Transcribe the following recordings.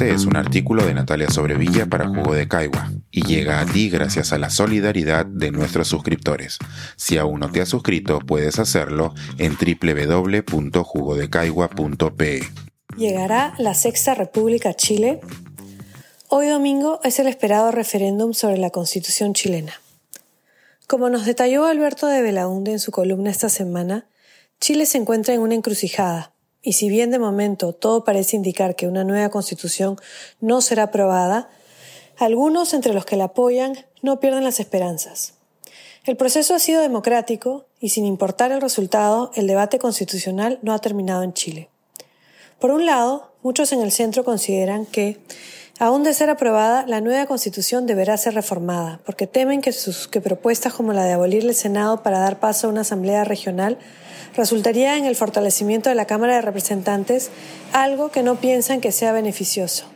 Este es un artículo de Natalia Sobrevilla para Jugo de Caigua y llega a ti gracias a la solidaridad de nuestros suscriptores. Si aún no te has suscrito, puedes hacerlo en www.jugodecaigua.pe. ¿Llegará la Sexta República Chile? Hoy domingo es el esperado referéndum sobre la Constitución chilena. Como nos detalló Alberto de Belaunde en su columna esta semana, Chile se encuentra en una encrucijada, y si bien de momento todo parece indicar que una nueva constitución no será aprobada, algunos entre los que la apoyan no pierden las esperanzas. El proceso ha sido democrático y sin importar el resultado, el debate constitucional no ha terminado en Chile. Por un lado, muchos en el centro consideran que, aún de ser aprobada, la nueva constitución deberá ser reformada, porque temen que, sus, que propuestas como la de abolir el Senado para dar paso a una asamblea regional resultaría en el fortalecimiento de la Cámara de Representantes, algo que no piensan que sea beneficioso.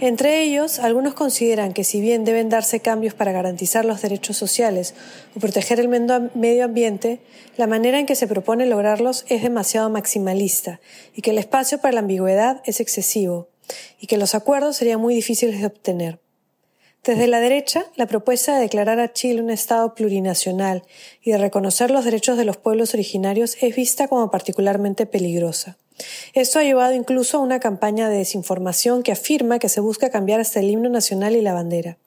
Entre ellos, algunos consideran que si bien deben darse cambios para garantizar los derechos sociales o proteger el medio ambiente, la manera en que se propone lograrlos es demasiado maximalista y que el espacio para la ambigüedad es excesivo y que los acuerdos serían muy difíciles de obtener. Desde la derecha, la propuesta de declarar a Chile un Estado plurinacional y de reconocer los derechos de los pueblos originarios es vista como particularmente peligrosa. Esto ha llevado incluso a una campaña de desinformación que afirma que se busca cambiar hasta el himno nacional y la bandera.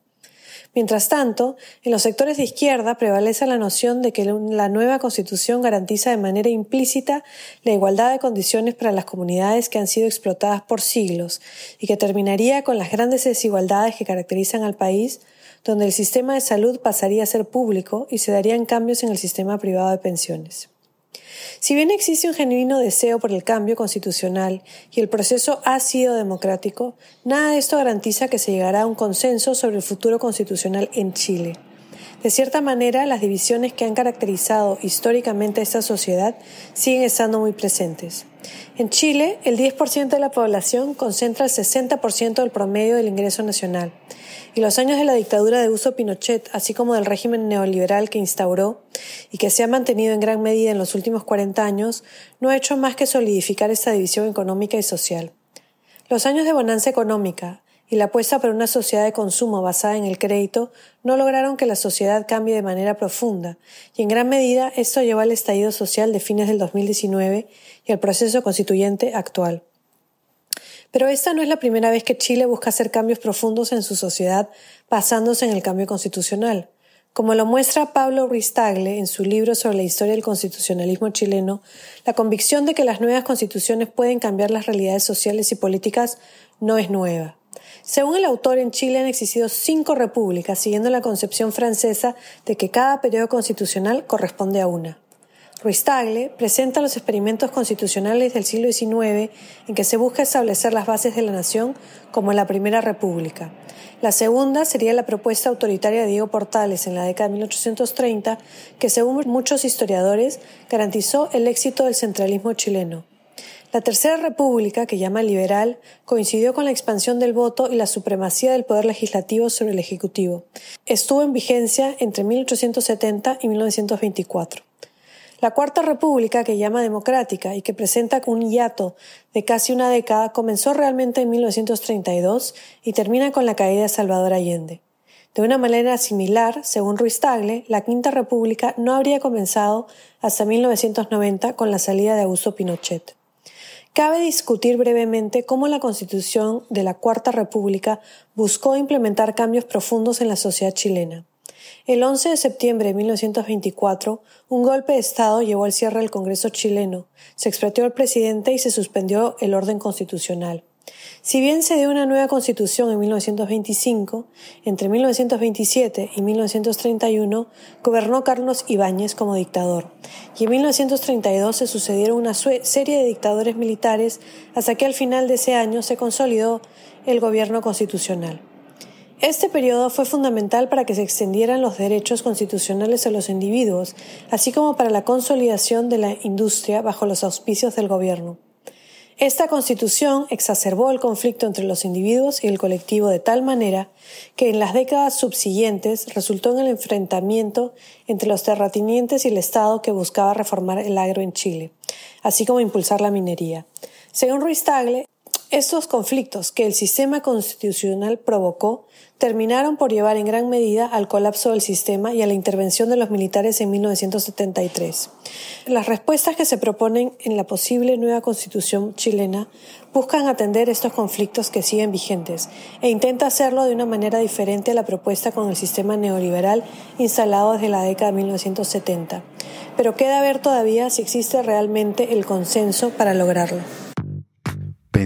Mientras tanto, en los sectores de izquierda prevalece la noción de que la nueva Constitución garantiza de manera implícita la igualdad de condiciones para las comunidades que han sido explotadas por siglos y que terminaría con las grandes desigualdades que caracterizan al país, donde el sistema de salud pasaría a ser público y se darían cambios en el sistema privado de pensiones. Si bien existe un genuino deseo por el cambio constitucional y el proceso ha sido democrático, nada de esto garantiza que se llegará a un consenso sobre el futuro constitucional en Chile. De cierta manera, las divisiones que han caracterizado históricamente a esta sociedad siguen estando muy presentes. En Chile, el 10% de la población concentra el 60% del promedio del ingreso nacional, y los años de la dictadura de uso Pinochet, así como del régimen neoliberal que instauró y que se ha mantenido en gran medida en los últimos 40 años, no ha hecho más que solidificar esta división económica y social. Los años de bonanza económica, y la apuesta por una sociedad de consumo basada en el crédito no lograron que la sociedad cambie de manera profunda, y en gran medida esto llevó al estallido social de fines del 2019 y al proceso constituyente actual. Pero esta no es la primera vez que Chile busca hacer cambios profundos en su sociedad basándose en el cambio constitucional. Como lo muestra Pablo Ristagle en su libro sobre la historia del constitucionalismo chileno, la convicción de que las nuevas constituciones pueden cambiar las realidades sociales y políticas no es nueva. Según el autor, en Chile han existido cinco repúblicas, siguiendo la concepción francesa de que cada periodo constitucional corresponde a una. Ruiz Tagle presenta los experimentos constitucionales del siglo XIX en que se busca establecer las bases de la nación como la Primera República. La segunda sería la propuesta autoritaria de Diego Portales en la década de 1830, que según muchos historiadores garantizó el éxito del centralismo chileno. La Tercera República, que llama liberal, coincidió con la expansión del voto y la supremacía del poder legislativo sobre el Ejecutivo. Estuvo en vigencia entre 1870 y 1924. La Cuarta República, que llama democrática y que presenta un hiato de casi una década, comenzó realmente en 1932 y termina con la caída de Salvador Allende. De una manera similar, según Ruiz Tagle, la Quinta República no habría comenzado hasta 1990 con la salida de Augusto Pinochet. Cabe discutir brevemente cómo la Constitución de la Cuarta República buscó implementar cambios profundos en la sociedad chilena. El 11 de septiembre de 1924, un golpe de Estado llevó al cierre del Congreso chileno, se expropió al presidente y se suspendió el orden constitucional. Si bien se dio una nueva constitución en 1925, entre 1927 y 1931 gobernó Carlos Ibáñez como dictador, y en 1932 se sucedieron una serie de dictadores militares hasta que al final de ese año se consolidó el gobierno constitucional. Este periodo fue fundamental para que se extendieran los derechos constitucionales a los individuos, así como para la consolidación de la industria bajo los auspicios del gobierno. Esta constitución exacerbó el conflicto entre los individuos y el colectivo de tal manera que en las décadas subsiguientes resultó en el enfrentamiento entre los terratenientes y el Estado que buscaba reformar el agro en Chile, así como impulsar la minería. Según Ruiz Tagle, Estos conflictos que el sistema constitucional provocó terminaron por llevar en gran medida al colapso del sistema y a la intervención de los militares en 1973. Las respuestas que se proponen en la posible nueva constitución chilena buscan atender estos conflictos que siguen vigentes e intenta hacerlo de una manera diferente a la propuesta con el sistema neoliberal instalado desde la década de 1970. Pero queda ver todavía si existe realmente el consenso para lograrlo.